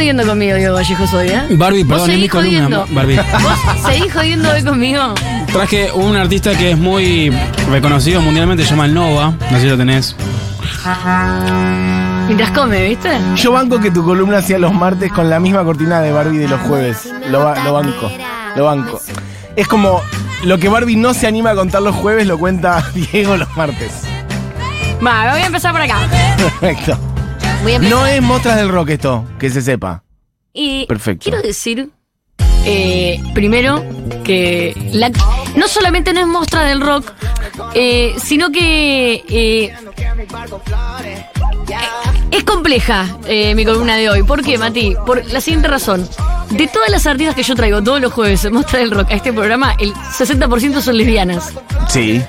jodiendo conmigo, Diego Vallejos, hoy, ¿eh? Barbie, Vos perdón, es mi columna, jodiendo. Barbie. Vos seguís jodiendo hoy conmigo. Traje un artista que es muy reconocido mundialmente, se llama El Nova. No sé si lo tenés. Mientras come, ¿viste? Yo banco que tu columna sea los martes con la misma cortina de Barbie de los jueves. Lo, ba- lo banco. Lo banco. Es como lo que Barbie no se anima a contar los jueves lo cuenta Diego los martes. Va, voy a empezar por acá. Perfecto. Voy a empezar. No es Mostras del Rock esto, que se sepa. Y Perfecto. quiero decir, eh, primero, que la- no solamente no es muestra del rock, eh, sino que eh, es compleja eh, mi columna de hoy. ¿Por qué, Mati? Por la siguiente razón. De todas las artistas que yo traigo todos los jueves en Mostra del Rock a este programa, el 60% son lesbianas. Sí.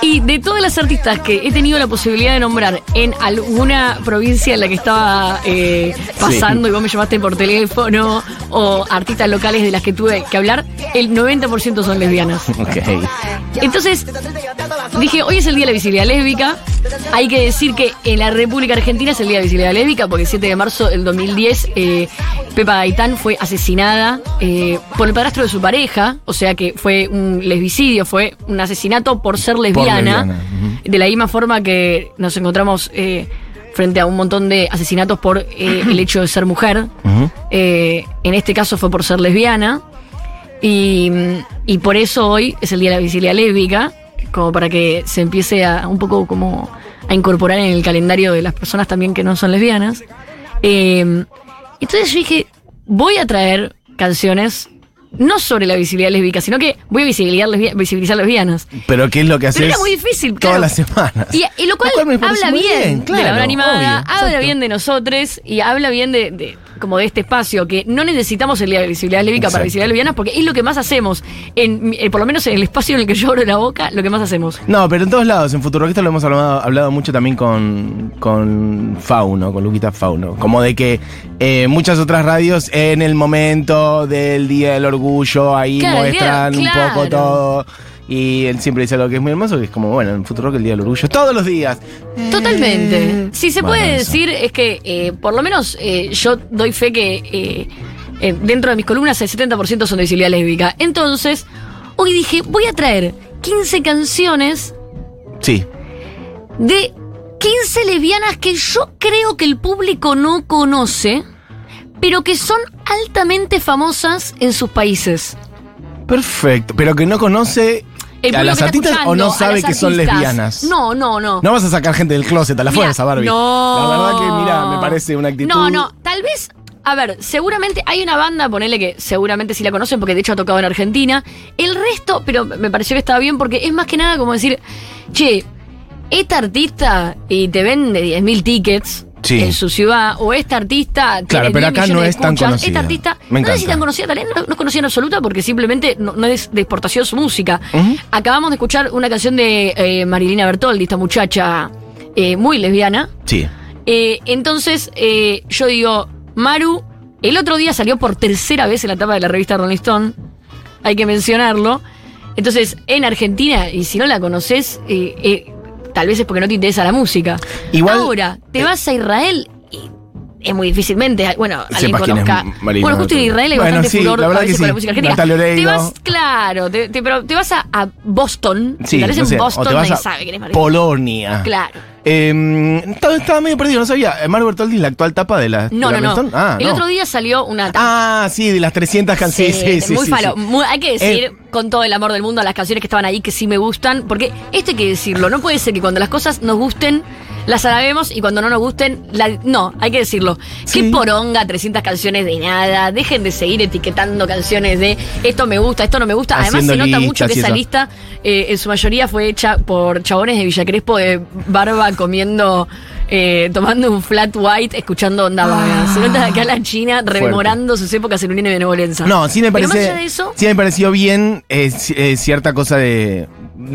Y de todas las artistas que he tenido la posibilidad de nombrar en alguna provincia en la que estaba eh, pasando y vos me llamaste por teléfono, o artistas locales de las que tuve que hablar, el 90% son lesbianas. Ok. Entonces, dije, hoy es el Día de la Visibilidad Lésbica. Hay que decir que en la República Argentina es el Día de la Visibilidad Lésbica, porque el 7 de marzo del 2010 eh, Pepa Gaitán fue asesinada eh, por el padrastro de su pareja, o sea que fue un lesbicidio, fue un asesinato por ser lesbiana, de la misma forma que nos encontramos eh, frente a un montón de asesinatos por eh, el hecho de ser mujer. Eh, en este caso fue por ser lesbiana. Y, y por eso hoy es el Día de la Visibilidad Lésbica, como para que se empiece a un poco como a incorporar en el calendario de las personas también que no son lesbianas. Entonces yo dije, voy a traer canciones no sobre la visibilidad lésbica, sino que voy a visibilizar, lesbi- visibilizar lesbianas. Pero ¿qué es lo que haces? Pero era muy difícil, Todas claro. las semanas. Y, y lo cual, habla bien, de la hora animada, obvio, habla exacto. bien de nosotros y habla bien de, de- como de este espacio, que no necesitamos el día de visibilidad lésbica para visibilidad lesbianas, porque es lo que más hacemos, en, eh, por lo menos en el espacio en el que yo abro la boca, lo que más hacemos. No, pero en todos lados. En Futuroquista lo hemos hablado, hablado mucho también con, con Fauno, con Luquita Fauno. Como de que eh, muchas otras radios en el momento del Día del Orgullo ahí Claro, muestran un claro. poco todo. Y él siempre dice algo que es muy hermoso, que es como, bueno, en Futurock el Día del Orgullo, todos los días. Totalmente. Si se Bueno, puede eso. decir es que, eh, por lo menos, eh, yo doy fe que eh, eh, dentro de mis columnas el 70% son de visibilidad lésbica. Entonces, hoy dije, voy a traer 15 canciones Sí. de 15 lesbianas que yo creo que el público no conoce, pero que son altamente famosas en sus países. Perfecto. Pero que no conoce a las artistas o no sabe que son lesbianas. No, no, no. No vas a sacar gente del closet a la Mira, fuerza, Barbie. No. La verdad que, mira, me parece una actitud. No, no, tal vez. A ver, seguramente hay una banda, ponele que seguramente sí la conocen porque de hecho ha tocado en Argentina. El resto, pero me pareció que estaba bien porque es más que nada como decir, che, esta artista y te vende 10.000 tickets Sí. en su ciudad, o esta artista Claro, pero 10 acá no es tan conocida. Esta artista, Me no sé si encanta. tan conocida, tal vez no, no es conocida en absoluta porque simplemente no, no es de exportación su música. Acabamos de escuchar una canción de eh, Marilina Bertoldi, esta muchacha eh, muy lesbiana. Sí. Eh, entonces, yo digo, Maru, el otro día salió por tercera vez en la tapa de la revista Rolling Stone. Hay que mencionarlo. Entonces, en Argentina, y si no la conoces, eh, eh, tal vez es porque no te interesa la música. Igual- Ahora, te eh, vas a Israel y es muy difícilmente, bueno, alguien conozca. Bueno, justo en. Israel hay Bueno, bastante sí, furor la a verdad veces que con sí. la música argentina. Te vas, claro, te, te- pero te vas a, a Boston, Sí, te no sé, en o Boston, te vas nadie a sabe quién es Marina. Polonia. Claro. Eh, estaba, estaba medio perdido, no sabía. Eh, Maru Bertoldi es la actual tapa de la. No, de no, la no. Ah, el no. otro día salió una Ah, sí, de las 300 canciones. Sí, sí, sí. muy falo. Muy- hay que decir Eh, con todo el amor del mundo a las canciones que estaban ahí que sí me gustan, porque esto hay que decirlo. No puede ser que cuando las cosas nos gusten las alabemos y cuando no nos gusten, la- no, hay que decirlo. Qué poronga, 300 canciones de nada. Dejen de seguir etiquetando canciones de esto me gusta, esto no me gusta. Además, se nota mucho que esa eso. lista eh, en su mayoría fue hecha por chabones de Villa Crespo de barba comiendo. eh, tomando un flat white, escuchando onda vaga. Se nota acá la China rememorando sus épocas en Unión de Benevolencia. No, sí me Pero parece. más allá de eso, Sí me pareció bien eh, eh, cierta cosa de.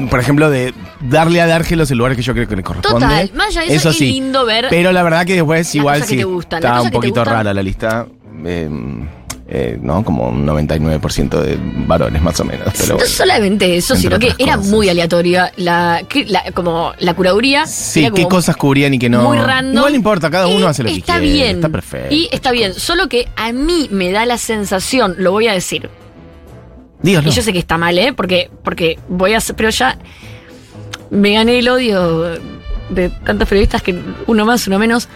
Por ejemplo, de darle a Dárgelos el lugar que yo creo que le corresponde. Total, más allá de eso, es sí. lindo ver Pero la verdad que después igual que sí. te gustan, cosas un poquito rara la lista. Eh, eh, ¿no? Como un 99% de varones, más o menos. Pero no bueno. solamente eso, sino que era cosas. muy aleatoria la, como la curaduría. Sí, era qué cosas cubrían y qué no. Muy random. Igual no importa, cada uno Y hace lo que está quiere. bien. Está perfecto. Y está bien. Solo que a mí me da la sensación, lo voy a decir. Dígalo. Y yo sé que está mal, ¿eh? Porque, porque voy a hacer. Pero ya me gané el odio de tantos periodistas que uno más, uno menos.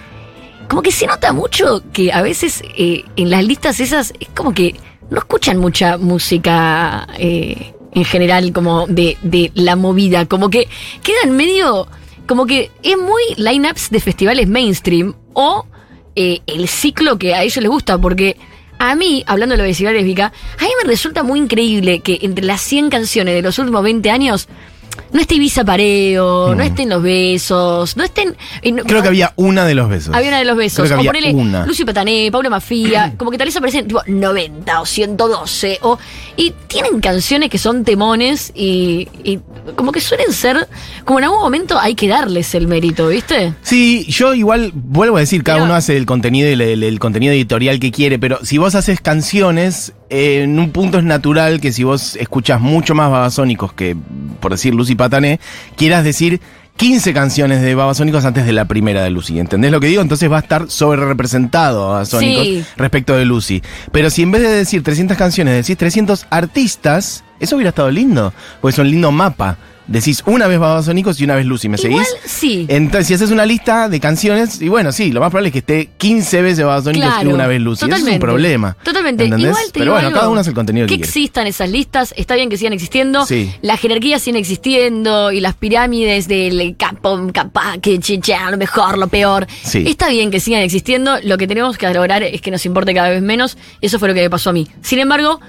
Como que se nota mucho que a veces eh, en las listas esas es como que no escuchan mucha música eh, en general, como de, de la movida. Como que quedan medio. Como que es muy lineups de festivales mainstream o eh, el ciclo que a ellos les gusta, porque a mí, hablando de la obesidad lésbica, a mí me resulta muy increíble que entre las 100 canciones de los últimos 20 años no esté Ibiza Pareo, no estén Los Besos, no estén... no- Mm. Creo que había una de los besos. había una de los besos. Creo que o ponele una. Lucio Patané, Paula Mafia. como que tal vez aparecen tipo 90 o 112. O, y tienen canciones que son temones y, y como que suelen ser. Como en algún momento hay que darles el mérito, ¿viste? Sí, yo igual vuelvo a decir, cada Pero- uno hace el contenido y el, el- el contenido editorial que quiere, pero si vos haces canciones, eh, en un punto es natural que si vos escuchás mucho más babasónicos que, por decir, Lucy Patané, quieras decir 15 canciones de babasónicos antes de la primera de Lucy. ¿Entendés lo que digo? Entonces va a estar sobre representado babasónicos Sí. respecto de Lucy. Pero si en vez de decir 300 canciones decís 300 artistas, eso hubiera estado lindo, porque es un lindo mapa. Decís una vez babasónicos y una vez Lucy, ¿me Igual seguís? sí. Entonces, si haces una lista de canciones, y bueno, sí, lo más probable es que esté 15 veces Babasónicos Claro, y una vez Lucy. Eso es totalmente. un problema. Totalmente. ¿entendés? Igual te Pero digo bueno, algo, cada uno hace el contenido que, que quiere. existan esas listas, está bien que sigan existiendo. Sí. Las jerarquías siguen existiendo y las pirámides del capo, capaz, que chicha, lo mejor, lo peor. Sí. Está bien que sigan existiendo. Lo que tenemos que lograr es que nos importe cada vez menos. Eso fue lo que me pasó a mí. Sin embargo,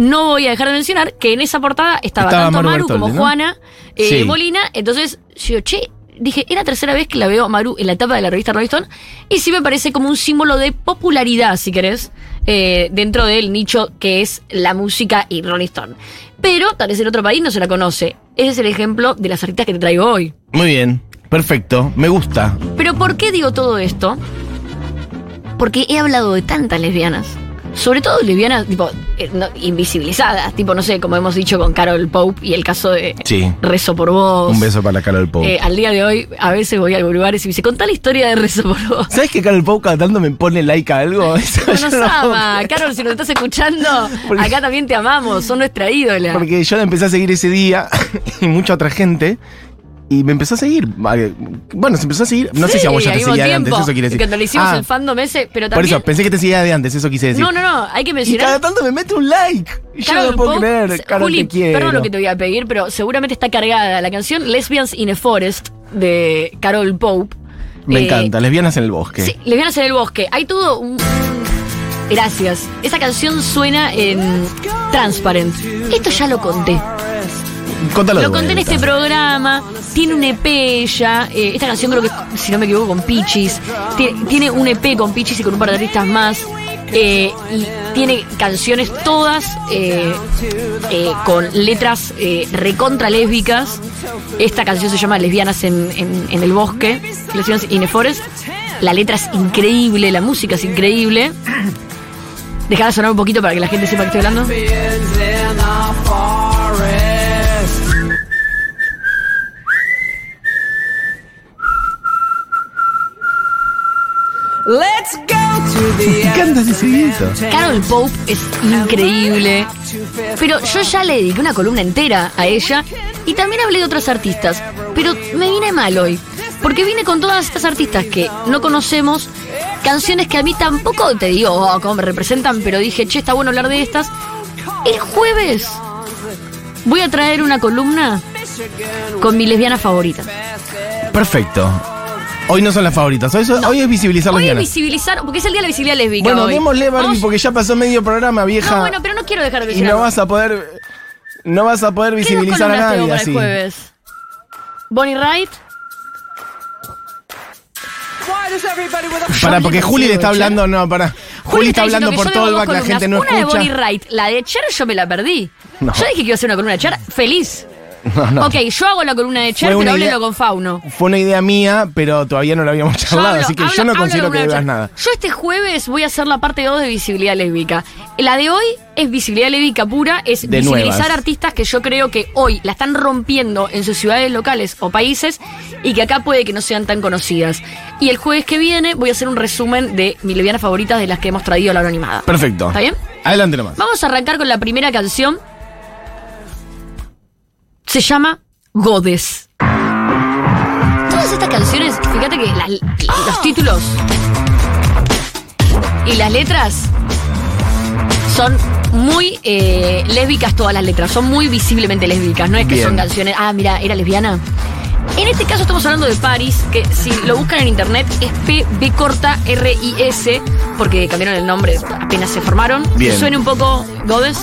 no voy a dejar de mencionar que en esa portada estaba, Estaba tanto Maru Maru como. Juana eh, Sí. Molina. Entonces, yo, che, dije, es la tercera vez que la veo a Maru en la etapa de la revista Rolling Stone. Y sí me parece como un símbolo de popularidad, si querés, eh, dentro del nicho que es la música y Rolling Stone. Pero tal vez en otro país no se la conoce. Ese es el ejemplo de las artistas que te traigo hoy. Muy bien, perfecto, me gusta. Pero ¿por qué digo todo esto? Porque he hablado de tantas lesbianas. Sobre todo lesbianas, tipo, eh, no, invisibilizadas. Tipo, no sé, como hemos dicho con Carol Pope y el caso de Sí. Rezo por Vos. Un beso para Carol Pope. Eh, al día de hoy, a veces voy a lugares y me dice, contá la historia de Rezo por Vos. ¿Sabes que Carol Pope cada tanto me pone like a algo? No nos no ama. Carol, si nos estás escuchando, Porque- acá también te amamos. Son nuestra ídola. Porque yo la empecé a seguir ese día y mucha otra gente. Y me empezó a seguir. Bueno, se empezó a seguir. No sé si a vos ya te seguía de antes, eso quiere decir. Cuando le hicimos Ah, el fandom ese, pero Por también... eso, pensé que te seguía de antes, eso quise decir. no, no, no, hay que Y mencionar... cada tanto me mete un like. Y yo no puedo creer. Carol, Juli, te perdón lo que te voy a pedir, pero seguramente está cargada la canción Lesbians in a Forest de Carol Pope. Me Eh, encanta, lesbianas en el bosque. Sí, Lesbianas en el bosque. Hay todo un... Gracias. Esa canción suena en Transparent. Esto ya lo conté. Contalo Lo conté en este programa. Tiene un EP ya. eh, esta canción creo que, es, si no me equivoco, con Pichis. Tiene, tiene un EP con Pichis y con un par de artistas más. eh, y tiene canciones todas eh, eh, con letras recontra lésbicas. Esta canción se llama Lesbianas en, en- en el bosque. Lesbianas in a forest. La letra es increíble, la música es increíble. Dejala sonar un poquito para que la gente sepa que estoy hablando. Me encanta ese. Carol Pope es increíble. Pero yo ya le dediqué una columna entera a ella y también hablé de otros artistas. Pero me vine mal hoy. Porque vine con todas estas artistas que no conocemos, canciones que a mí tampoco te digo oh, cómo me representan, pero dije, che, está bueno hablar de estas. El jueves voy a traer una columna con mi lesbiana favorita. Perfecto. Hoy no son las favoritas, hoy, son- hoy es visibilizar a lesbianas. visibilizar, porque es el día de la visibilidad lésbica. Bueno, hoy. démosle Barbie Vamos- porque ya pasó medio programa, vieja. No, bueno, pero no quiero dejar de y no vas a poder. No vas a poder ¿Qué dos visibilizar a columnas tengo nadie para así. el jueves? Bonnie Wright. Para, porque Juli le está hablando, no, para. Juli, está diciendo hablando que por yo todo el debo back, dos la gente no columnas. Una de escucha. Bonnie Wright, la de Cher yo me la perdí. No. Yo dije que iba a hacer una columna de Cher, feliz. No, no. Ok, yo hago la columna de Cher, pero háblelo con Fauno. Fue una idea mía, pero todavía no lo habíamos charlado, hablo- así que hablo- yo no considero con que char- nada. Yo este jueves voy a hacer la parte 2 de visibilidad lésbica. La de hoy es visibilidad lésbica pura, es De visibilizar nuevas. artistas que yo creo que hoy la están rompiendo en sus ciudades locales o países y que acá puede que no sean tan conocidas. Y el jueves que viene voy a hacer un resumen de mis lesbianas favoritas de las que hemos traído a la hora animada. Perfecto. ¿Está bien? Adelante nomás. Vamos a arrancar con la primera canción. Se llama Godes. Todas estas canciones, fíjate que la- los títulos y las letras son muy eh, lésbicas todas las letras, son muy visiblemente lésbicas, no es que Bien. son canciones, ah, mira, era lesbiana. En este caso estamos hablando de Paris, que si lo buscan en internet es P B corta R I S, porque cambiaron el nombre apenas se formaron. Bien. Suena un poco Godes.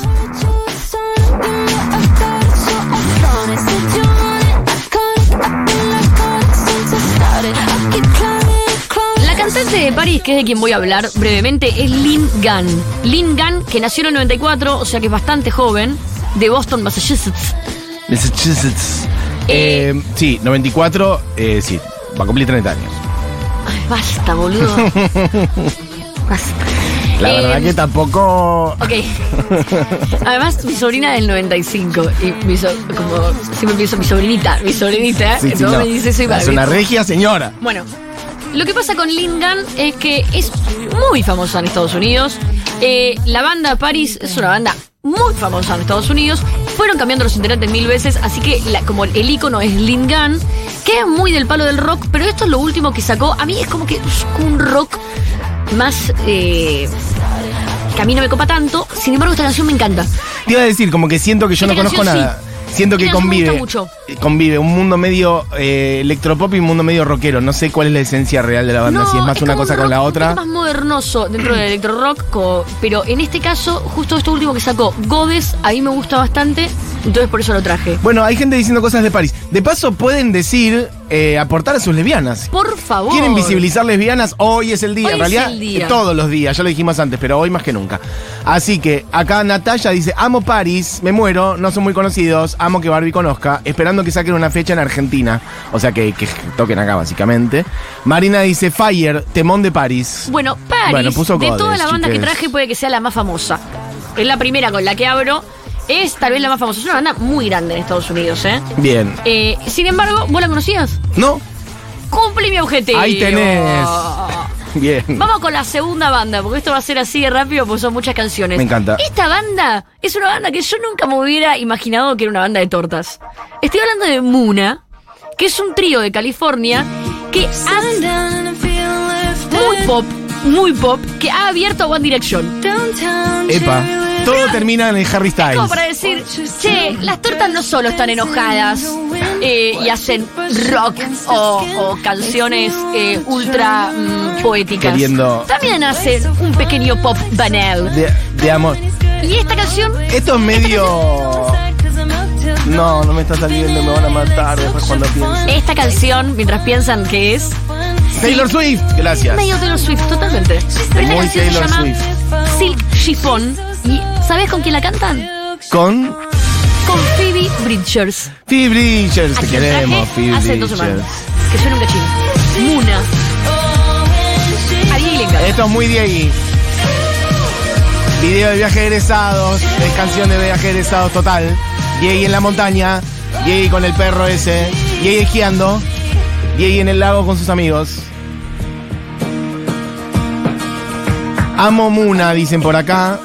Que es de quien voy a hablar brevemente, es Lynn Gunn. Lynn Gunn, que nació en el 94, o sea que es bastante joven, de Boston, Massachusetts. Massachusetts. Eh, sí, 94, eh, sí, va a cumplir 30 años. Ay, basta, boludo. Basta. La Eh, verdad que tampoco... Ok. Además, mi sobrina del 95. Y mi so- como siempre pienso mi sobrinita, mi sobrinita. Sí, sí, no. me dice eso y Es una regia señora. Bueno, lo que pasa con Lynn Gunn es que es muy famosa en Estados Unidos. Eh, la banda Paris es una banda muy famosa en Estados Unidos. Fueron cambiando los integrantes mil veces, así que la- como el icono es Lynn Gunn, que es muy del palo del rock, pero esto es lo último que sacó. A mí es como que es un rock más... eh, que a mí no me copa tanto. Sin embargo, esta canción me encanta. Te iba a decir, como que siento que yo no conozco canción nada. Siento que Esta canción me convive. gusta mucho. Eh, Convive un mundo medio eh, electropop y un mundo medio rockero. No sé cuál es la esencia real de la banda, si es más una cosa un con la otra. poco más modernoso dentro del electro rock, pero en este caso, justo esto último que sacó, Godes, a mí me gusta bastante, entonces por eso lo traje. Bueno, hay gente diciendo cosas de París. De paso, pueden decir, eh, aportar a sus lesbianas. Por favor. ¿Quieren visibilizar lesbianas? Hoy es el día. Hoy en es realidad, el día. todos los días, ya lo dijimos antes, pero hoy más que nunca. Así que acá Natalia dice: Amo París, me muero, no son muy conocidos, amo que Barbie conozca, esperando que saquen una fecha en Argentina. O sea, que, que toquen acá, básicamente. Marina dice: Fire, temón de París. Bueno, puso de Godes, toda la banda que traje, puede que sea la más famosa. Es la primera con la que abro. Es tal vez la más famosa. Es una banda muy grande en Estados Unidos, ¿eh? Bien. Eh, sin embargo, ¿vos la conocías? ¿No? Cumplí mi objetivo. Ahí tenés. Bien. Vamos con la segunda banda, porque esto va a ser así de rápido, porque son muchas canciones. Me encanta. Esta banda es una banda que yo nunca me hubiera imaginado que era una banda de tortas. Estoy hablando de Muna, que es un trío de California que hace muy pop, muy pop, que ha abierto a One Direction. Epa. Todo termina en el Harry Como Styles. para decir, che, las tortas no solo están enojadas eh, y hacen rock o, o canciones eh, ultra mm, poéticas. Queriendo- También hacen un pequeño pop banal. De, de amor. Y esta canción Esto es medio. No, no me está saliendo, me van a matar después cuando pienso. Esta canción, mientras piensan que es Taylor Swift, gracias. medio Taylor Swift, totalmente. Pero esta Muy canción se Taylor llama Swift. Silk Chiffon. ¿Y sabes con quién la cantan? Con Con Phoebe Bridgers. Phoebe Bridgers, te queremos, Phoebe hace dos Bridgers. semanas. Que suena un cachín. Muna. A Diego le encanta. Esto es muy ahí. Video de viaje de egresados, es canción de viaje de egresados total. Ahí en la montaña, ahí con el perro ese, ahí esquiando, ahí en el lago con sus amigos. Amo Muna, dicen por acá.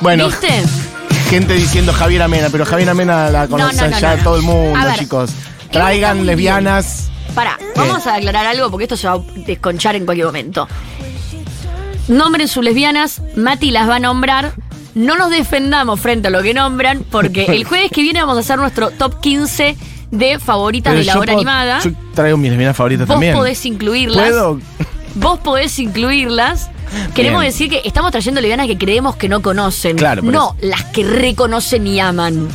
Bueno, ¿Viste? gente diciendo Javier Amena, pero Javier Amena la conoce no, no, ya todo el mundo, A ver, chicos. está Traigan lesbianas. Pará, vamos a aclarar algo porque esto se va a desconchar en cualquier momento. Nombren sus lesbianas, Mati las va a nombrar. No nos defendamos frente a lo que nombran, porque el jueves que viene vamos a hacer nuestro top 15 de favoritas Pero de la hora puedo- animada. Yo traigo mis lesbianas favoritas Vos también. podés incluirlas. ¿Puedo? Vos podés incluirlas. Queremos Bien. decir que estamos trayendo lesbianas que creemos que no conocen. Claro, No las que reconocen y aman.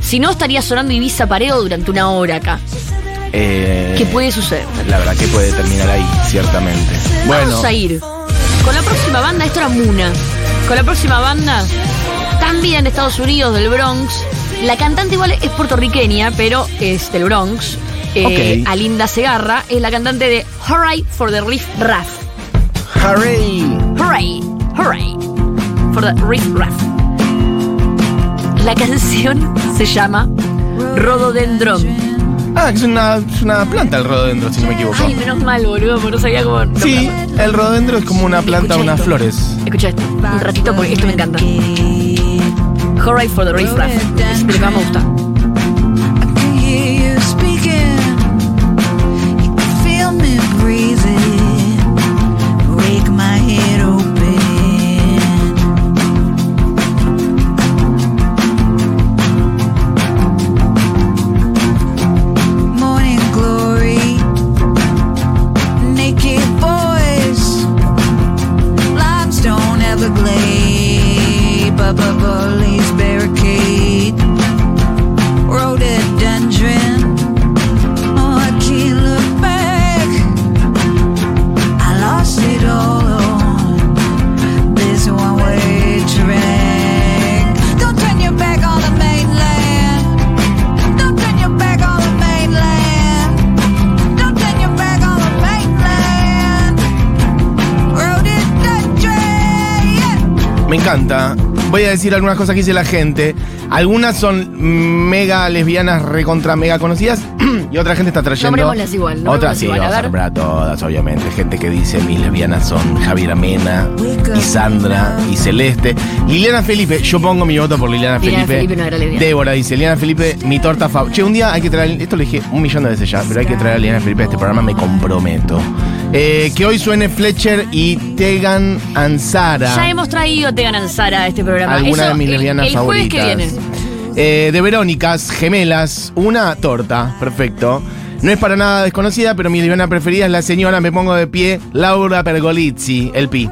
Si no, estaría sonando Ibiza Pareo durante una hora acá. Eh, ¿Qué puede suceder? La verdad que puede terminar ahí, ciertamente. Bueno, Vamos a ir con la próxima banda, esto era Muna. Con la próxima banda, también de Estados Unidos, del Bronx, La cantante igual es puertorriqueña, pero es del Bronx. Eh. Alinda Segarra es la cantante de Hooray for the Riff Raff. Hooray. Hooray, hooray for the Riff Raff. La canción se llama Rododendron. Ah, es una, es una planta el rododendro, si no me equivoco. Ay, menos mal, boludo, porque no sabía cómo. Sí, el rododendro es como una planta, unas flores. Escucha esto, un ratito porque esto me encanta. Hooray for the Riff Raff. Es de lo que más me gusta. Me encanta. Voy a decir algunas cosas que dice la gente. Algunas son mega lesbianas, recontra mega conocidas. y otra gente está trayendo. Nombrémoslas igual, nombrémoslas Otras sí, igual, vamos a nombrar a todas, obviamente. Gente que dice mis lesbianas son Javiera Mena, y Sandra, y Celeste. Liliana Felipe, yo pongo mi voto por Liliana, Liliana Felipe. Felipe no era lesbiana. Débora dice, Liliana Felipe, mi torta favorita. Che, un día hay que traer, esto lo dije un millón de veces ya, pero hay que traer a Liliana Felipe a este programa, me comprometo. Eh, que hoy suene Fletcher y Tegan Ansara. Ya hemos traído Tegan Ansara a este programa. Alguna Eso de mis el- lesbianas el, jueves favoritas. que viene. Eh, de Verónicas, gemelas, una torta, perfecto. No es para nada desconocida, pero mi lesbiana preferida es la señora, me pongo de pie, Laura Pergolizzi, el Pi.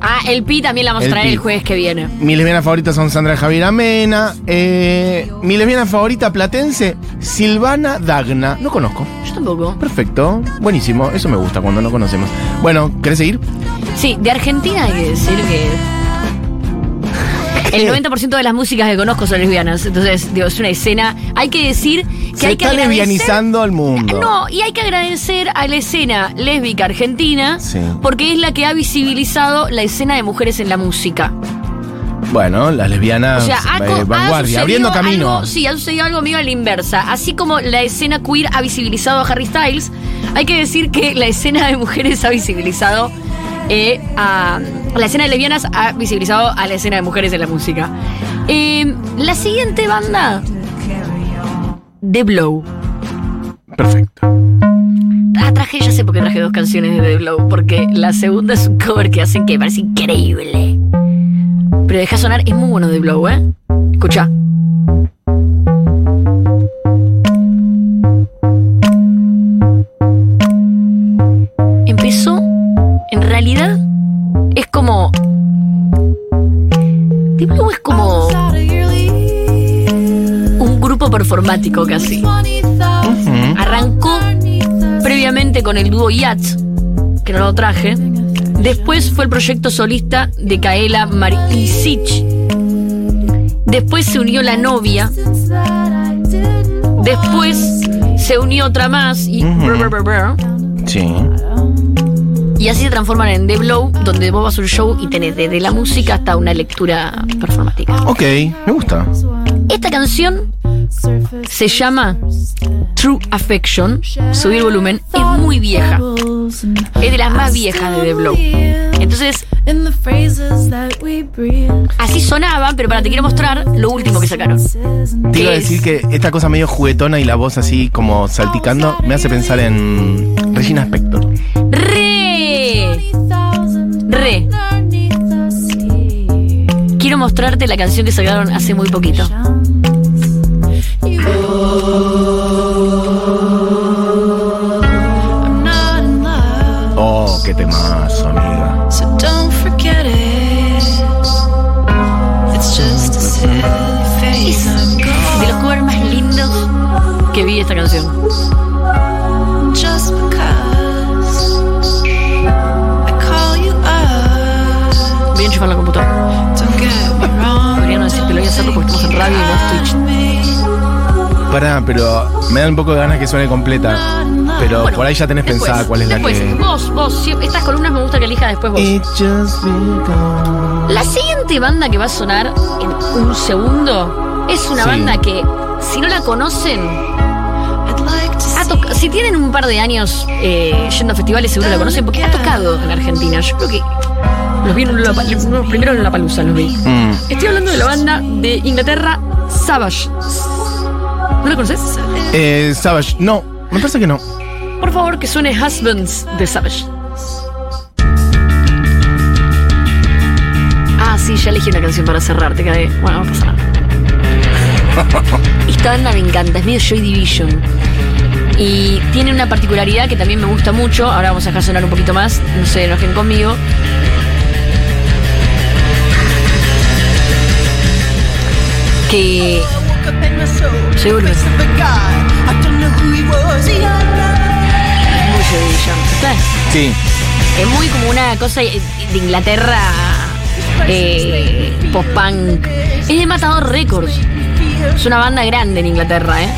Ah, el Pi también la vamos a El traer Pi. el jueves que viene. Mis lesbianas favoritas son Sandra Javier Amena. Eh, mi lesbiana favorita platense, Silvana Dagna. No conozco. Yo tampoco. Perfecto, buenísimo. Eso me gusta cuando no conocemos. Bueno, ¿querés seguir? Sí, de Argentina hay que decir que. El 90% de las músicas que conozco son lesbianas. Entonces, digo, es una escena. Hay que decir que Se hay que está agradecer- lesbianizando al mundo. No, y hay que agradecer a la escena lésbica argentina Sí. porque es la que ha visibilizado la escena de mujeres en la música. Bueno, las lesbianas O sea, eh, ha vanguardia, abriendo camino. algo- sí, ha sucedido algo mío a la inversa. Así como la escena queer ha visibilizado a Harry Styles, hay que decir que la escena de mujeres ha visibilizado eh, a. La escena de lesbianas ha visibilizado a la escena de mujeres en la música. Eh, la siguiente banda. The Blow. Perfecto. Ah, traje, ya sé por qué traje dos canciones de The Blow, porque la segunda es un cover que hacen que me parece increíble. Pero deja sonar, es muy bueno The Blow, ¿eh? Escucha. Empezó, en realidad, es como. The Blow es como un grupo performático casi. Arrancó previamente con el dúo Yats, que no lo traje. Después fue el proyecto solista de Kaela Marisic. Después se unió la novia. Después se unió otra más y. Sí. y así se transforman en The Blow, donde vos vas a un show y tenés desde la música hasta una lectura performática. Ok, me gusta. Esta canción se llama True Affection. Subir volumen. Es muy vieja. Es de las más viejas de The Blow. Entonces, así sonaban, pero para te quiero mostrar lo último que sacaron. Te iba a ¿Qué decir que esta cosa medio juguetona y la voz así como salticando me hace pensar en Regina Spector. ¡Re! Re. Quiero mostrarte la canción que sacaron hace muy poquito. Oh, esta canción. going just because I call you up. Voy a enchufar la computadora. Podría no decir que lo voy a hacerlo porque estamos en radio y no Twitch. Pará, pero me da un poco de ganas que suene completa. Pero Bueno, por ahí ya tenés después, pensada cuál es después, la que. Vos, vos, si- estas columnas me gusta que elijas después vos. It just begun. La siguiente banda que va a sonar en un segundo es una Sí. banda que, si no la conocen, si tienen un par de años eh, yendo a festivales, seguro la conocen, porque ha tocado en Argentina. Yo creo que los vi en los primeros en La Palusa, los vi. Mm. Estoy hablando de la banda de Inglaterra, Savage. ¿No la conoces? Eh, Savage, no, me parece que no. Por favor, que suene Husbands de Savage. Ah, sí, ya elegí una canción para cerrar, te cae. Bueno, no pasa nada. Esta banda me encanta, es medio Joy Division. Y tiene una particularidad que también me gusta mucho. Ahora vamos a dejar sonar un poquito más, no se enojen conmigo. Que. Seguro. Es muy. Sí. Es muy como una cosa de Inglaterra eh, post-punk. Es de Matador Records. Es una banda grande en Inglaterra, ¿eh?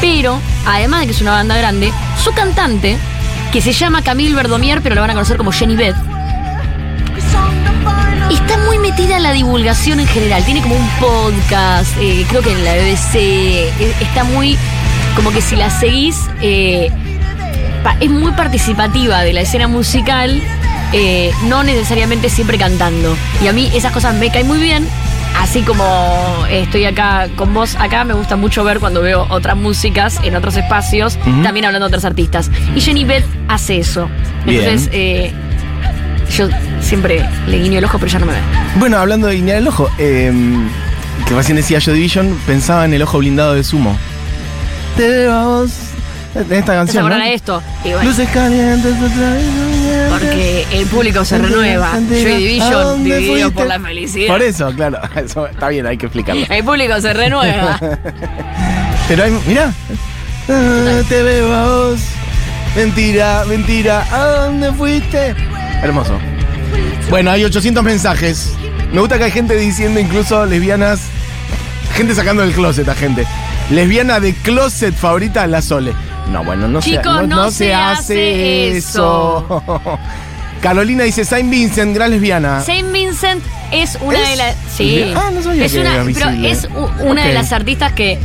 Pero, además de que es una banda grande, su cantante, que se llama Camille Verdomier, pero la van a conocer como Jenny Beth, está muy metida en la divulgación en general. Tiene como un podcast, eh, creo que en la BBC. Está muy. Como que si la seguís. eh, es muy participativa de la escena musical, eh, no necesariamente siempre cantando. Y a mí esas cosas me caen muy bien. Así como estoy acá con vos, acá me gusta mucho ver cuando veo otras músicas en otros espacios, también hablando de otros artistas. Y Jenny Beth hace eso. Bien. Entonces, eh, yo siempre le guiño el ojo, pero ya no me ve. Bueno, hablando de guiñar el ojo, eh, que recién decía Joy Division, pensaba en el ojo blindado de Sumo. Te en esta ¿Te canción. ¿no? esto? Y bueno, Luces calientes, otra vez. Porque el público se renueva. Joy Division dividido por la felicidad. Por eso, claro, eso está bien, hay que explicarlo. El público se renueva. Pero hay, mirá, Ah, te veo a vos. Mentira, mentira, ¿a dónde fuiste? Hermoso. Bueno, hay 800 mensajes. Me gusta que hay gente diciendo incluso lesbianas. Gente sacando del closet a gente. Lesbiana de closet favorita, la Sole. No, bueno, no, Chicos, se, no se hace eso. Carolina dice Saint Vincent, gran lesbiana. Saint Vincent es una ¿Es? de las. Sí. Ah, no sabía es que una, era pero es una de las artistas que.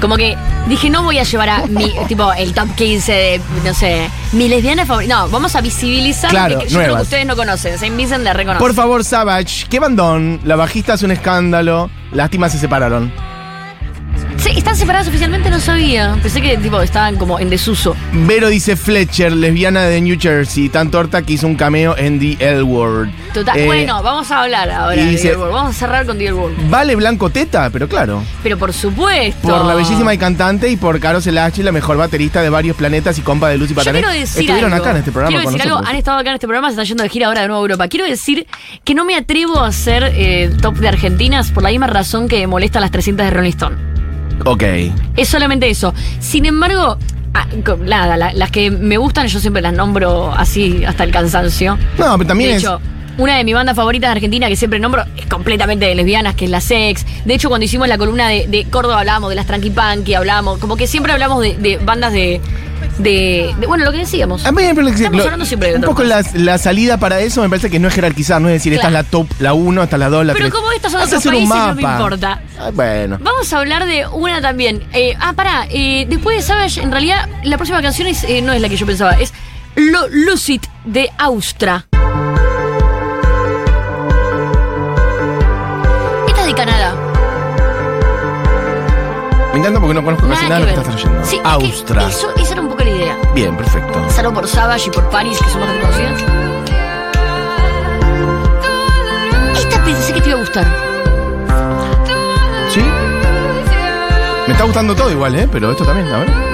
Como que dije, no voy a llevar a mi. tipo, el top 15 de. No sé. Mi lesbiana favorita. No, vamos a visibilizar Claro, que, yo creo nuevas. que ustedes no conocen. Saint Vincent la reconoce. Por favor, Savage, qué bandón. La bajista hace un escándalo. Lástima se separaron. Están separadas oficialmente, no sabía. Pensé que tipo estaban como en desuso. Vero dice Fletcher, lesbiana de New Jersey, tan torta que hizo un cameo en The L Word. Total. Eh, bueno, vamos a hablar ahora y de dice- Dear World. Vamos a cerrar con Dear World. Vale Blanco Teta, pero claro. Pero por supuesto. Por la bellísima y cantante y por Caro Selachi, la mejor baterista de varios planetas y compa de Lucy Yo Patané. quiero decir Estuvieron algo. acá en este programa Quiero con decir algo. Han estado acá en este programa, se están yendo de gira ahora de nuevo a Europa. Quiero decir que no me atrevo a hacer eh, top de Argentinas por la misma razón que molesta las 300 de Rolling Stone. Ok. Es solamente eso. Sin embargo, ah, nada, la- las que me gustan yo siempre las nombro así hasta el cansancio. No, pero también de es. Una de mis bandas favoritas de Argentina que siempre nombro es completamente de lesbianas, que es la Sex. De hecho, cuando hicimos la columna de, de Córdoba hablábamos de las Tranqui hablábamos, como que siempre hablamos de, de bandas de, de, de- Bueno, lo que decíamos. A mí me parece Estamos lo- hablando siempre de un poco la, la salida para eso me parece que no es jerarquizar, no es decir, esta es Claro. la top, la 1, esta es la 2, la 3. Pero como estos son otros países, no me importa. Ah, bueno. Vamos a hablar de una también. Eh, ah, pará. eh, después de Savage, en realidad, la próxima canción es, eh, no es la que yo pensaba. Es Lo Lucid de Austra. Encanta porque no conozco casi Nada de lo que estás trayendo. Sí, es que Austra. Eso, esa era un poco la idea. Bien, perfecto. Salvo por Savage y por Paris, que son más reconocidas. Esta pensé que te iba a gustar. ¿Sí? Me está gustando todo igual, ¿eh? Pero esto también, a ver.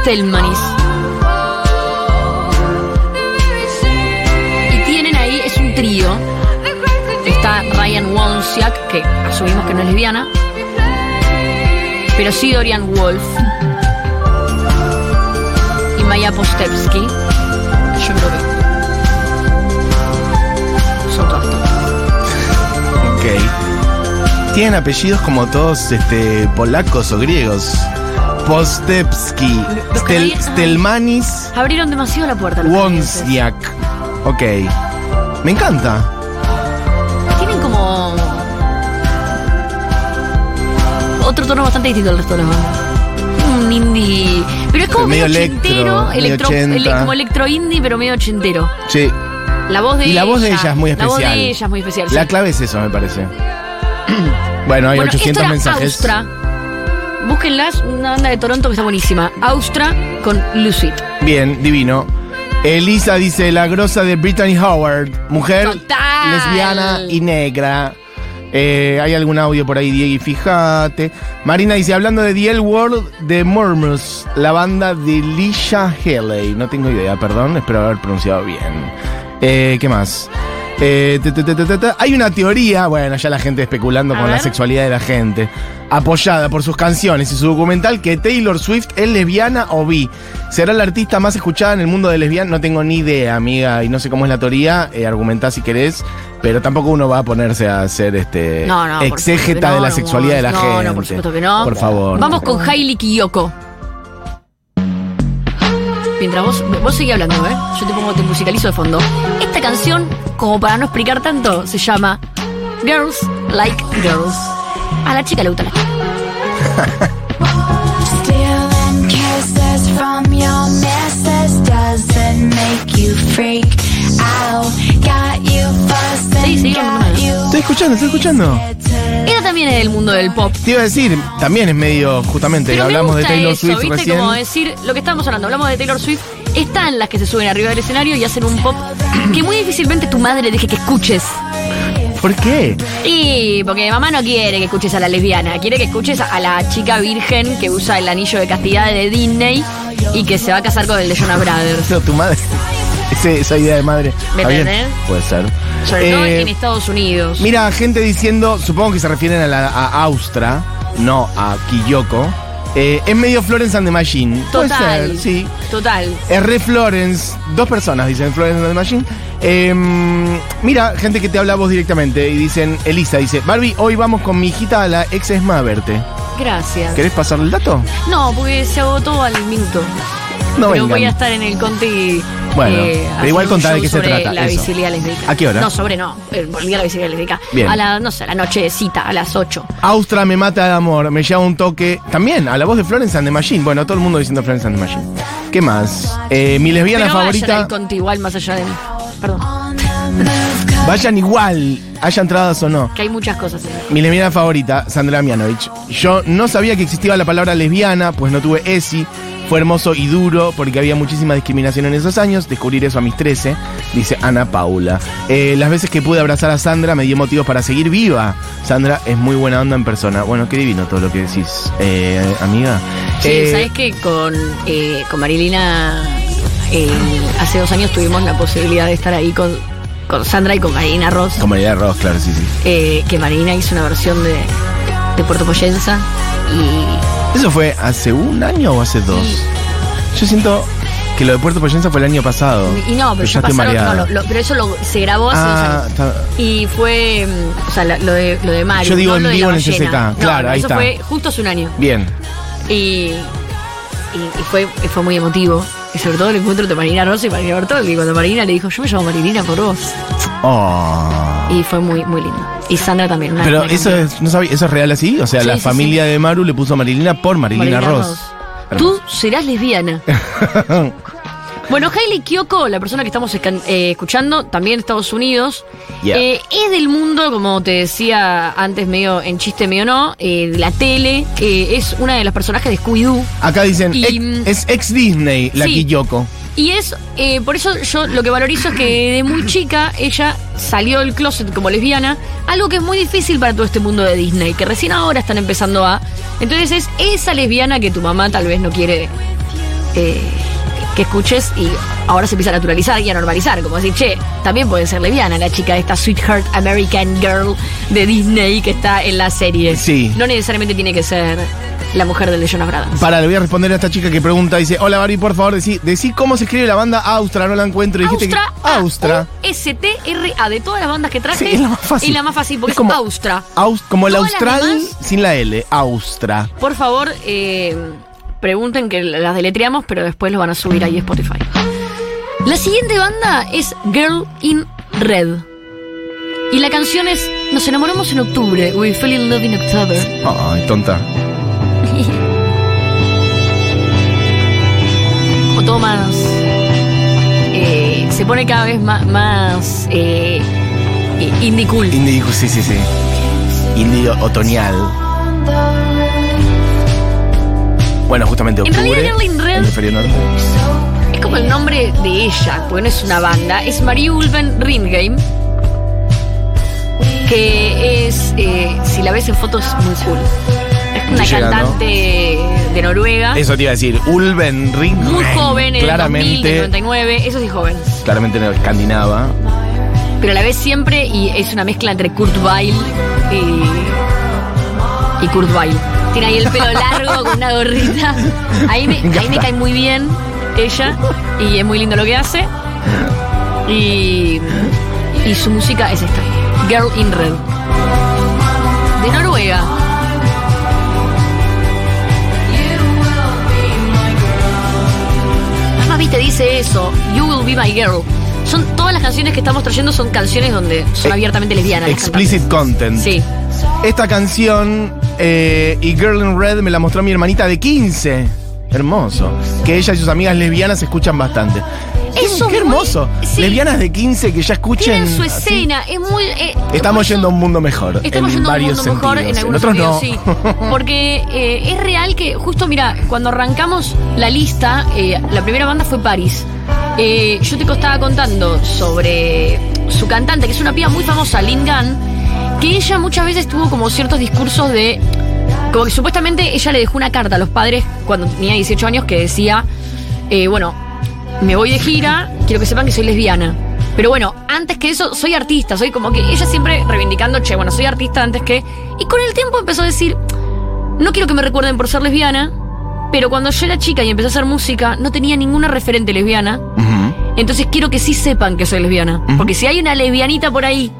Stelmanis. Y tienen ahí, es un trío. Está Ryan Wonsiak, que asumimos que no es lesbiana. Pero sí Dorian Wolf. Y Maya Postevsky. Yo que. Son todas. Ok. Tienen apellidos como todos este, polacos o griegos. Postepski, Stel- Stelmanis, Abrieron demasiado la puerta. los. Ok. Me encanta. Tienen como. Otro tono bastante distinto al resto de las bandas. Un indie. Pero es como Medio medio, electro, ochentero. electro, ele- como electro indie, pero medio ochentero. Sí. La voz de Y la voz de ella ella es muy La voz especial. de ella es muy especial. La sí. clave es eso, me parece. bueno, hay Bueno, 800 esto era mensajes. Austra. Búsquenlas, una banda de Toronto que está buenísima. Austra con Lucid. Bien, divino. Elisa dice la grosa de Brittany Howard, mujer Total. lesbiana y negra. Eh, hay algún audio por ahí, Diego, fíjate. Marina dice, hablando de The L World de Murmurs, la banda de Lisha Haley. No tengo idea, perdón, espero haber pronunciado bien. Eh, ¿Qué más? Eh, ta, ta, ta. Hay una teoría, bueno, ya la gente especulando A con la sexualidad de la gente, apoyada por sus canciones y su documental, que Taylor Swift es lesbiana o bi. ¿Será la artista más escuchada en el mundo de lesbiana? No tengo ni idea, amiga, y no sé cómo es la teoría, eh, argumentá si querés, pero tampoco uno va a ponerse a hacer este No, no. exégeta no, de la no, sexualidad de la no, gente. No, por supuesto que no. Por favor. Vamos con Hailey Kiyoko. Mientras vos, vos seguís hablando, ¿eh? Yo te pongo, te musicalizo de fondo. Esta canción, como para no explicar tanto, se llama Girls Like Girls. A la chica le gusta la chica. Stealing kisses from your missus doesn't make you freak Sí, sí, Estoy escuchando, estoy escuchando. Ella también es del mundo del pop. Te iba a decir, también es medio, justamente, Pero me hablamos de gusta Taylor eso, Swift ¿viste? recién. Como decir, lo que estábamos hablando, hablamos de Taylor Swift, están las que se suben arriba del escenario y hacen un pop que muy difícilmente tu madre deje que escuches. ¿Por qué? Y porque mamá no quiere que escuches a la lesbiana, quiere que escuches a la chica virgen que usa el anillo de castidad de Disney y que se va a casar con el de Jonas Brothers. No, tu madre. Ese- esa idea de madre. ¿Me entendés? Puede ser. Sobre todo Eh, en Estados Unidos. Mira, gente diciendo, supongo que se refieren a, la, a Austra, no a Kiyoko. Eh, es medio Florence and the Machine. Puede Total. ser, sí. Total. Es re Florence. Dos personas dicen Florence and the Machine. Eh, mira, gente que te habla a vos directamente y dicen, Elisa dice, Barbie, hoy vamos con mi hijita a la ex ESMA a verte. Gracias. ¿Querés pasarle el dato? No, porque se agotó al minuto. No Pero vengan. voy a estar en el Conti. Bueno, eh, pero igual contá de qué se trata, La eso. visibilidad. ¿A qué hora? No, sobre no. eh, Volví a la visibilidad lésbica. Bien. A la, no sé, a la nochecita, a las 8. Austra me mata de amor, me lleva un toque. También, a la voz de Florence and the Machine. Bueno, todo el mundo diciendo Florence and the Machine. ¿Qué más? Eh, mi lesbiana Pero vayan favorita. al Conti igual más allá de mí. Perdón. Vayan igual, haya entradas o no. Que hay muchas cosas. en Mi lesbiana favorita, Sandra Mianovich. Yo no sabía que existía la palabra lesbiana, pues no tuve ESI. Fue hermoso y duro porque había muchísima discriminación en esos años. Descubrir eso a mis 13, dice Ana Paula. Eh, las veces que pude abrazar a Sandra me dio motivos para seguir viva. Sandra es muy buena onda en persona. Bueno, qué divino todo lo que decís, eh, amiga. Sí, Eh, ¿sabes que Con, eh, con Marilina hace dos años tuvimos la posibilidad de estar ahí con, con Sandra y con Marilina Ross. Comunidad Ross, claro, sí, sí. eh, que Marilina hizo una versión de, de Puerto y ¿Eso fue hace un año o hace dos? Yo siento que lo de Puerto Poyensa fue el año pasado. Y no, pero, ya pasaron, no, lo- lo- pero eso lo- se grabó hace Ah, dos años. Y fue, mm, o sea, lo de, lo de Mario. Yo digo no en vivo en. CCK, No, claro, ahí eso está. fue justo hace un año. Bien. Y, y, y fue, fue muy emotivo. Y sobre todo el encuentro de Marina Rosa y Marina Bertoldi. Cuando Marina le dijo, yo me llamo Marilina por vos. Oh. Y fue muy, muy lindo. Y Sandra también. una- Pero eso es, no sabía, eso es real así, o sea, Sí, la sí, familia de Maru le puso a Marilina por Marilina, Marilina Ross. Tú serás lesbiana. Bueno, Hailey Kiyoko, la persona que estamos eh, escuchando, también de Estados Unidos, Yeah. eh, es del mundo, como te decía antes, medio en chiste, medio no, eh, de la tele. es una de las personajes de Scooby-Doo. Acá dicen, Y, ex- es ex Disney, la sí. Y es, eh, por eso yo lo que valorizo es que de muy chica ella salió del closet como lesbiana, algo que es muy difícil para todo este mundo de Disney, que recién ahora están empezando a... Entonces es esa lesbiana que tu mamá tal vez no quiere... eh, que escuches y ahora se empieza a naturalizar y a normalizar. Como decir, che, también puede ser lesbiana la chica de esta Sweetheart American Girl de Disney que está en la serie. Sí. No necesariamente tiene que ser la mujer de Jonas Brothers. Para, le voy a responder a esta chica que pregunta, dice, hola Barbie, por favor, decí, decí cómo se escribe la banda Austra, no la encuentro. Dijiste que- Austra, Austra. S-T-R-A, de todas las bandas que traje, Sí, es la más fácil. es la más fácil, porque Es como- es Austra. Aus- como el Todas Austral demás- sin la L, Austra. Por favor, eh, pregunten que las deletreamos, pero después lo van a subir ahí a Spotify. La siguiente banda es Girl in Red. Y la canción es Nos enamoramos en octubre, We Fell in Love in October. Ay, tonta. Como todo más. eh, se pone cada vez más, más eh, indie cool. Indie, sí, sí, sí. Indie otoñal. Bueno, justamente En octubre. realidad, Girl in Red- hemisferio norte. Es como el nombre de ella, porque no es una banda. Es Marie Ulven Ringheim. Que es, eh, si la ves en fotos, muy cool. Una cantante de Noruega. Eso te iba a decir. Ulven Ring. muy joven, en el 2000, claramente, del 99. Eso sí, joven. claramente no escandinava. Pero la ves siempre y es una mezcla entre Kurt Weill y, y Kurt Weill. Tiene ahí el pelo largo con una gorrita. Ahí me, ahí me cae muy bien ella y es muy lindo lo que hace. Y, y su música es esta: Girl in Red. De Noruega. Te dice eso: You will be my girl. Son todas las canciones que estamos trayendo son canciones donde son Eh, abiertamente lesbianas. Explicit content. Sí. Esta canción eh, y Girl in Red me la mostró mi hermanita de 15. Hermoso. Que ella y sus amigas lesbianas escuchan bastante. Eso qué, es muy- hermoso. sí. Lesbianas de 15 que ya escuchen. Tienen su así. escena, es muy. eh, Estamos yendo a un mundo mejor. Estamos en yendo a un mundo mejor en algunos otros sentidos, no. sí. Porque eh, es real que, justo mira, cuando arrancamos la lista, eh, la primera banda fue Paris. Eh, yo te estaba contando sobre su cantante, que es una piba muy famosa, Lin Gunn, que ella muchas veces tuvo como ciertos discursos de. Como que supuestamente ella le dejó una carta a los padres cuando tenía 18 años que decía: Bueno, me voy de gira, quiero que sepan que soy lesbiana. Pero bueno, antes que eso, soy artista, soy como que ella siempre reivindicando, che, bueno, soy artista antes que. Y con el tiempo empezó a decir, no quiero que me recuerden por ser lesbiana, pero cuando yo era chica y empecé a hacer música, no tenía ninguna referente lesbiana. Entonces quiero que sí sepan que soy lesbiana. Porque si hay una lesbianita por ahí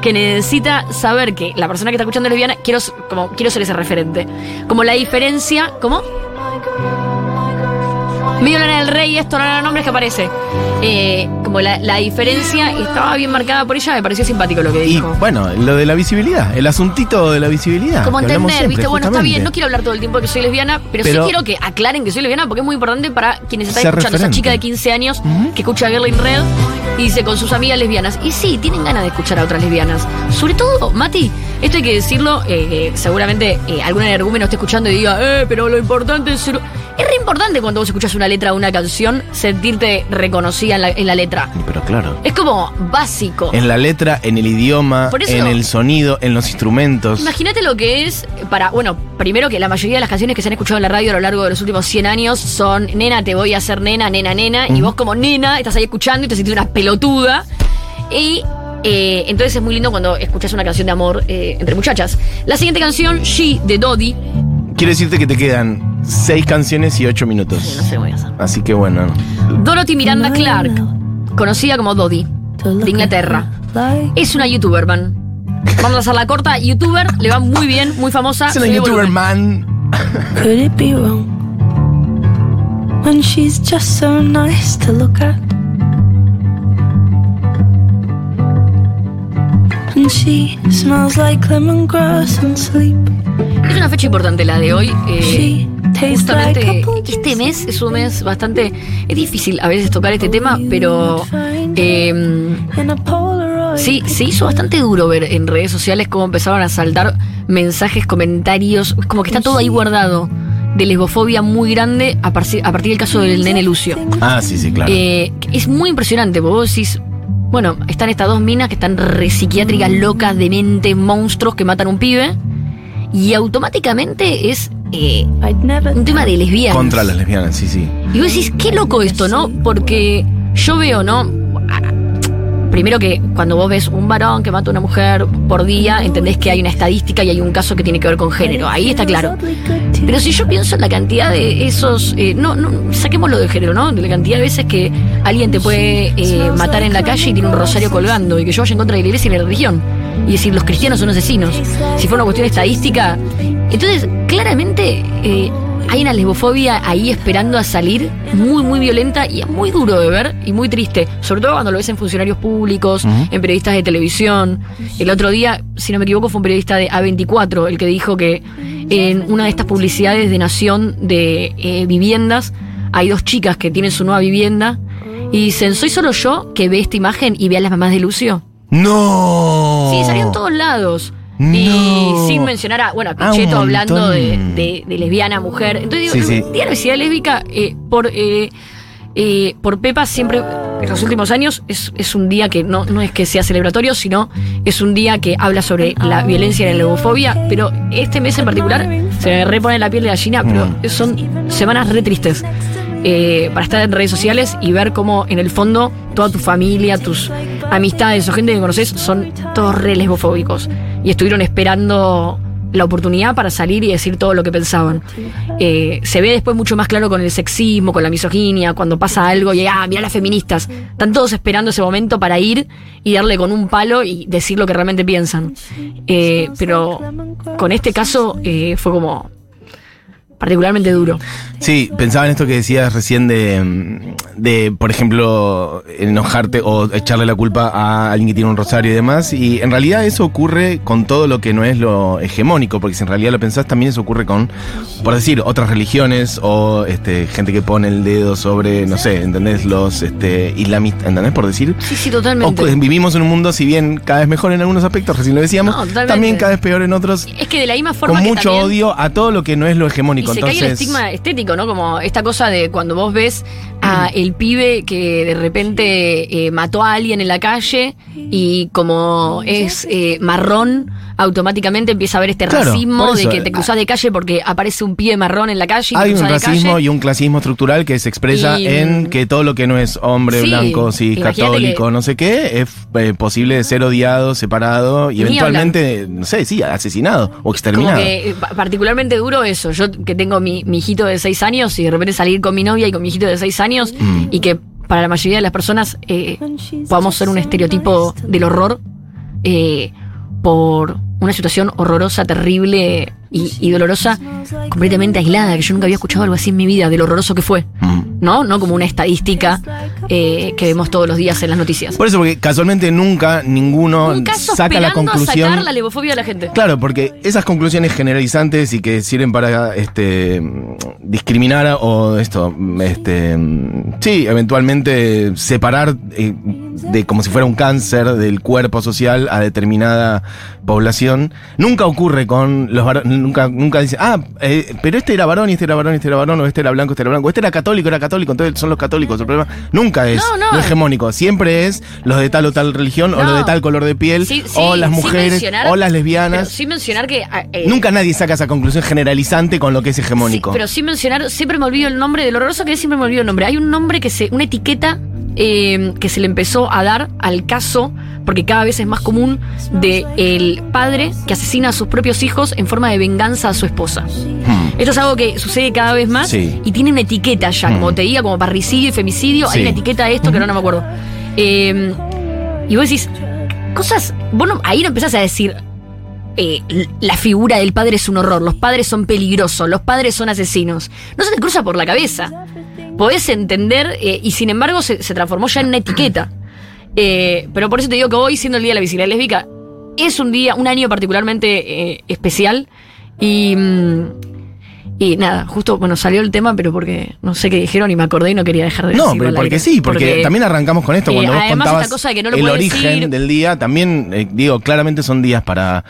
que necesita saber que la persona que está escuchando es lesbiana, quiero, como, quiero ser ese referente. Como la diferencia. ¿Cómo? Medio Lana del Rey, esto, Lana nombres que aparece. Eh, como la, la diferencia estaba bien marcada por ella, me pareció simpático lo que Y dijo. bueno, lo de la visibilidad, el asuntito de la visibilidad. Como entender, siempre, viste, bueno, está bien, no quiero hablar todo el tiempo de que soy lesbiana, pero, Pero- sí quiero que aclaren que soy lesbiana porque es muy importante para quienes están escuchando. Esa referente. chica de 15 años que escucha Girl in Red y dice con sus amigas lesbianas. Y sí, tienen ganas de escuchar a otras lesbianas. Sobre todo, Mati, esto hay que decirlo, eh, eh, seguramente algún energúmeno esté escuchando y diga, eh, pero lo importante es ser... Es re importante cuando vos escuchas una letra de una canción sentirte reconocida en la, en la letra. Pero claro. Es como básico. En la letra, en el idioma, Por eso- en el sonido, en los instrumentos. Imagínate lo que es para, bueno, primero que la mayoría de las canciones que se han escuchado en la radio a lo largo de los últimos 100 años son nena, te voy a hacer nena, nena, nena, y vos como nena estás ahí escuchando y te sentís una pelotuda. Y eh, entonces es muy lindo cuando escuchas una canción de amor eh, entre muchachas. La siguiente canción, She, de Dodi. Quiero decirte que te quedan seis canciones y ocho No minutos. sé, voy a hacer. Así que bueno. Dorothy Miranda Clark, conocida como Dodi, de Inglaterra. Es una youtuber, man. Vamos a hacerla corta. Youtuber, le va muy bien, muy famosa. Es una youtuber volumen. man. Could it be wrong when she's just so nice to look at? And she smells like lemongrass and sleep. Es una fecha importante la de hoy. eh, justamente este mes es un mes bastante. Es difícil a veces tocar este tema, pero. eh, sí, se hizo bastante duro ver en redes sociales cómo empezaron a saltar mensajes, comentarios. Es como que está todo ahí guardado. De lesbofobia muy grande a, parci- a partir del caso del nene Lucio. Ah, sí, sí, claro. Eh, es muy impresionante, porque vos decís, bueno, están estas dos minas que están re psiquiátricas, locas, dementes, monstruos que matan a un pibe. Y automáticamente es eh, un tema de lesbianas. Contra las lesbianas, sí, sí. Y vos decís, qué loco esto, ¿no? Porque yo veo, ¿no? Primero que cuando vos ves un varón que mata a una mujer por día, entendés que hay una estadística y hay un caso que tiene que ver con género. Ahí está claro. Pero si yo pienso en la cantidad de esos. eh, no, no, saquémoslo de género, ¿no? De la cantidad de veces que alguien te puede eh, matar en la calle y tiene un rosario colgando y que yo vaya en contra de la iglesia y la religión. Y decir, los cristianos son asesinos. Si fuera una cuestión estadística. Entonces, claramente. eh, hay una lesbofobia ahí esperando a salir, muy, muy violenta y es muy duro de ver y muy triste. Sobre todo cuando lo ves en funcionarios públicos, en periodistas de televisión. El otro día, si no me equivoco, fue un periodista de A24 el que dijo que en una de estas publicidades de Nación de eh, viviendas hay dos chicas que tienen su nueva vivienda y dicen, ¿soy solo yo que ve esta imagen y ve a las mamás de Lucio? ¡No! Sí, salió en todos lados. Y No. sin mencionar a, bueno, a Ah, Pichetto hablando de, de- de lesbiana, mujer. Entonces digo, Sí, sí. el Día de la Visibilidad Lésbica, eh, por, eh, eh, por Pepa siempre, en los últimos años, es, es un día que no, no es que sea celebratorio, sino es un día que habla sobre la violencia y la lesbofobia. Pero este mes en particular se me repone la piel de gallina, pero Mm. son semanas re tristes. eh, para estar en redes sociales y ver cómo en el fondo toda tu familia, tus amistades o gente que conoces son todos re lesbofóbicos y estuvieron esperando la oportunidad para salir y decir todo lo que pensaban. Eh, se ve después mucho más claro con el sexismo, con la misoginia, cuando pasa algo y, ah, mira las feministas. Están todos esperando ese momento para ir y darle con un palo y decir lo que realmente piensan. Eh, pero con este caso eh, fue como particularmente duro. Sí, pensaba en esto que decías recién de, de, por ejemplo, enojarte o echarle la culpa a alguien que tiene un rosario y demás. Y en realidad eso ocurre con todo lo que no es lo hegemónico, porque si en realidad lo pensás, también eso ocurre con, por decir, otras religiones o este, gente que pone el dedo sobre, no sé, ¿entendés? Los este, islamistas, ¿entendés? Por decir. Sí, sí, O, totalmente. pues, vivimos en un mundo, si bien cada vez mejor en algunos aspectos, recién lo decíamos, No, también cada vez peor en otros, Es que de la misma forma con que mucho también- odio a todo lo que no es lo hegemónico. Y se cae el estigma estético, ¿no? Como esta cosa de cuando vos ves a el pibe que de repente eh, mató a alguien en la calle y como es eh, marrón, automáticamente empieza a haber este Claro, racismo de que te cruzás de calle porque aparece un pibe marrón en la calle Hay un racismo calle. y un clasismo estructural que se expresa Y- en que todo lo que no es hombre, Sí, blanco, sí, católico, que- no sé qué, es eh, posible de ser odiado, separado y eventualmente, no sé, sí, asesinado o exterminado. que eh, pa- particularmente duro eso. Yo que tengo mi, mi hijito de seis años y de repente salir con mi novia y con mi hijito de seis años Mm. y que para la mayoría de las personas eh, podamos ser un estereotipo del horror eh, por una situación horrorosa, terrible y, y dolorosa, completamente aislada, que yo nunca había escuchado algo así en mi vida, de lo horroroso que fue. Mm. ¿No? No como una estadística eh, que vemos todos los días en las noticias. Por eso, porque casualmente nunca ninguno saca la a conclusión. sacar la levofobia de la gente. Claro, porque esas conclusiones generalizantes y que sirven para este discriminar a- o esto, este sí, eventualmente separar eh, de como si fuera un cáncer del cuerpo social a determinada población, nunca ocurre con los varones, nunca, nunca dice, ah, eh, pero este era varón y este era varón y este era varón, o este era blanco, este era blanco, este era católico, era católico, entonces son los católicos. El problema nunca es No, no. lo hegemónico, siempre es los de tal o tal religión, o los de tal color de piel, Sí, sí, o las mujeres, o las lesbianas. sin mencionar que. ah, eh, Nunca nadie saca esa conclusión generalizante con lo que es hegemónico. Sí, pero sin mencionar, siempre me olvido el nombre, de lo horroroso que es, siempre me olvido el nombre. Hay un nombre que se, una etiqueta eh, que se le empezó a dar al caso, porque cada vez es más común, de el padre que asesina a sus propios hijos en forma de venganza a su esposa. Hmm. Esto es algo que sucede cada vez más Sí. y tiene una etiqueta ya, como Mm. te diga, como parricidio y femicidio, Sí. hay una etiqueta de esto que ahora no me acuerdo. Eh, y vos decís, cosas, vos no- ahí no empezás a decir, eh, la figura del padre es un horror, los padres son peligrosos, los padres son asesinos. No se te cruza por la cabeza. Podés entender eh, y sin embargo se, se transformó ya en una etiqueta. Eh, pero por eso te digo que hoy, siendo el Día de la Visibilidad Lésbica, es un día, un año particularmente eh, especial y... mm, y nada, justo, bueno, salió el tema, pero porque no sé qué dijeron y me acordé y no quería dejar de No, decirlo pero al porque sí, porque, también arrancamos con esto. eh, Cuando vos además contabas cosa de que no lo el origen decir. del día, también, eh, digo, claramente son días para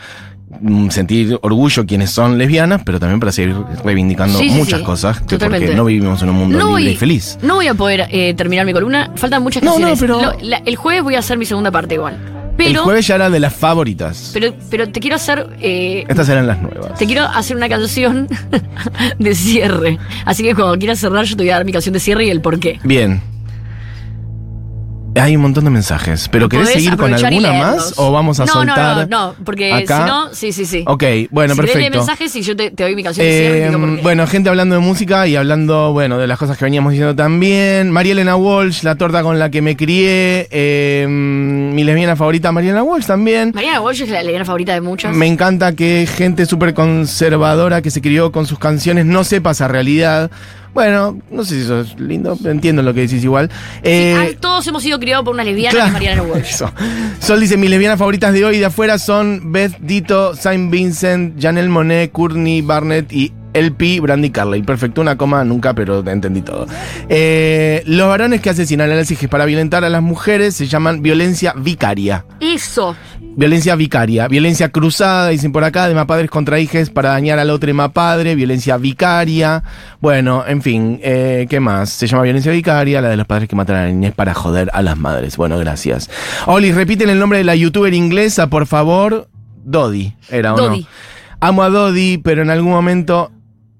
sentir orgullo quienes son lesbianas, pero también para seguir reivindicando Sí, sí, muchas sí, cosas, que porque no vivimos en un mundo No libre voy, y feliz. no voy a poder eh, terminar mi columna. Faltan muchas No, no, pero- Lo- la- el jueves voy a hacer mi segunda parte igual. Pero, jueves ya era de las favoritas. pero, pero te quiero hacer. eh, Estas eran las nuevas. te quiero hacer una canción de cierre. Así que cuando quieras cerrar, yo te voy a dar mi canción de cierre y el por qué. Bien. Hay un montón de mensajes. ¿Pero querés seguir con alguna más? ¿O vamos a no, soltar? No, no, no, porque acá? si no, sí, sí, sí. Ok, bueno, si perfecto. mensajes y yo te, te doy mi canción Eh, bueno, gente hablando de música y hablando, bueno, de las cosas que veníamos diciendo también. María Elena Walsh, la torta con la que me crié. eh, mi lesbiana favorita, María Elena Walsh también. Mariana Walsh es la lesbiana favorita de muchos. Me encanta que gente súper conservadora que se crió con sus canciones no sepa esa realidad. Bueno, no sé si eso es lindo, entiendo lo que decís igual. Eh, Ay, todos hemos sido criados por una lesbiana Claro, que es Mariana Walsh. Sol dice, mis lesbianas favoritas de hoy y de afuera son Beth Dito, Saint Vincent, Janelle Monet, Courtney Barnett y LP, Brandy Carley. Perfecto, una coma nunca, pero entendí todo. Eh, los varones que asesinan análisis para violentar a las mujeres se llaman violencia vicaria. Eso. Violencia vicaria, violencia cruzada, dicen por acá, de más padres contra hijes para dañar al otro más padre, violencia vicaria. Bueno, en fin, eh, ¿qué más? Se llama violencia vicaria, la de los padres que matan a la niñez para joder a las madres. Bueno, gracias. Oli, repiten el nombre de la youtuber inglesa, por favor. Dodi, ¿era o Dodi. no? Amo a Dodi, pero en algún momento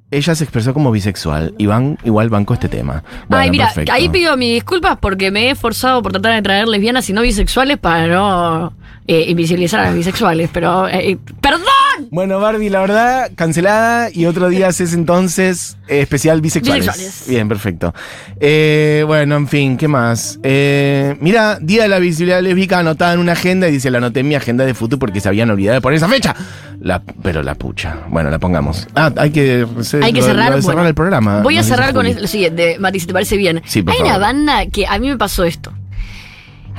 ella se expresó como bisexual. Y van, igual banco este tema. Bueno, Ay, mira, perfecto. ahí pido mis disculpas porque me he esforzado por tratar de traer lesbianas y no bisexuales para no eh, invisibilizar a las bisexuales, pero... eh, ¡Perdón! Bueno, Barbie, la verdad, cancelada y otro día haces entonces eh, especial bisexuales. Bisexuales. Bien, perfecto. Eh, bueno, en fin, ¿qué más? Eh, mira, Día de la Visibilidad Lésbica anotada en una agenda y dice, la anoté en mi agenda de futuro porque se habían olvidado de poner esa fecha. La, pero la pucha. Bueno, la pongamos. Ah, hay que, Hay que lo- cerrar, lo de cerrar bueno, el programa. Voy a cerrar con lo siguiente, Mati, si te parece bien. Sí, por hay una banda que a mí me pasó esto.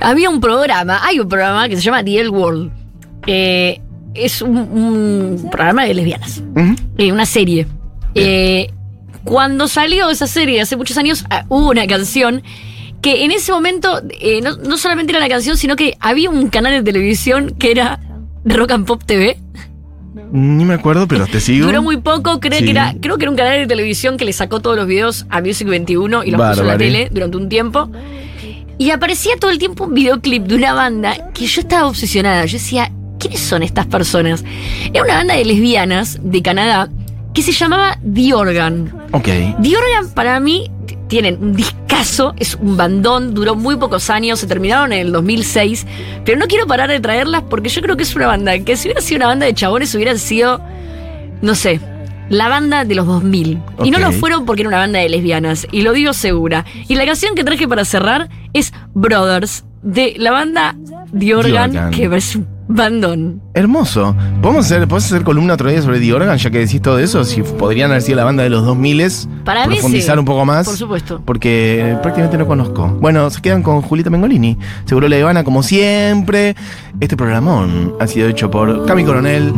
Había un programa, hay un programa que se llama The L World. Eh, es un, un programa de lesbianas. Eh, una serie. Eh, cuando salió esa serie hace muchos años, ah, hubo una canción que en ese momento eh, no, no solamente era la canción, sino que había un canal de televisión que era Rock and Pop TV. Ni me acuerdo, pero te sigo. Duró muy poco, creo, Sí. que era, creo que era un canal de televisión que le sacó todos los videos a Music 21 y los puso en la Bárbaro. tele durante un tiempo. Y aparecía todo el tiempo un videoclip de una banda que yo estaba obsesionada. Yo decía, ¿quiénes son estas personas? Era una banda de lesbianas de Canadá que se llamaba The Organ. Ok. The Organ para mí tienen un discazo, es un bandón, duró muy pocos años, se terminaron en el 2006, pero no quiero parar de traerlas porque yo creo que es una banda que si hubiera sido una banda de chabones hubiera sido, no sé, la banda de los 2000. Y no lo fueron porque era una banda de lesbianas, y lo digo segura. Y la canción que traje para cerrar es Brothers, de la banda The Organ, Organ. que es un bandón. Hermoso. ¿Podemos hacer, ¿Podés hacer columna otro día sobre The Organ, ya que decís todo eso? Si podrían haber sido la banda de los 2000 Para mí profundizar sí, un poco más. Por supuesto. Porque prácticamente no conozco. Bueno, se quedan con Julita Mengolini. Seguro la Ivana, como siempre. Este programón ha sido hecho por Cami Coronel,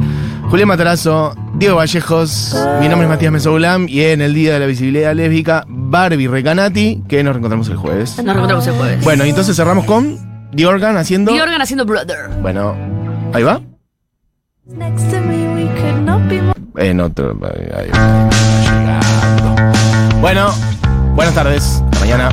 Julián Matarazo, Diego Vallejos. Mi nombre es Matías Mesoulam. Y en el Día de la Visibilidad Lésbica, Barbie Recanati, que nos reencontramos el jueves. Nos reencontramos el jueves. Bueno, y entonces cerramos con The Organ haciendo. The Organ haciendo Brother. Bueno, ahí va. Next to me, we could not be more. En otro. ahí- Llegando. Bueno, buenas tardes. Hasta mañana.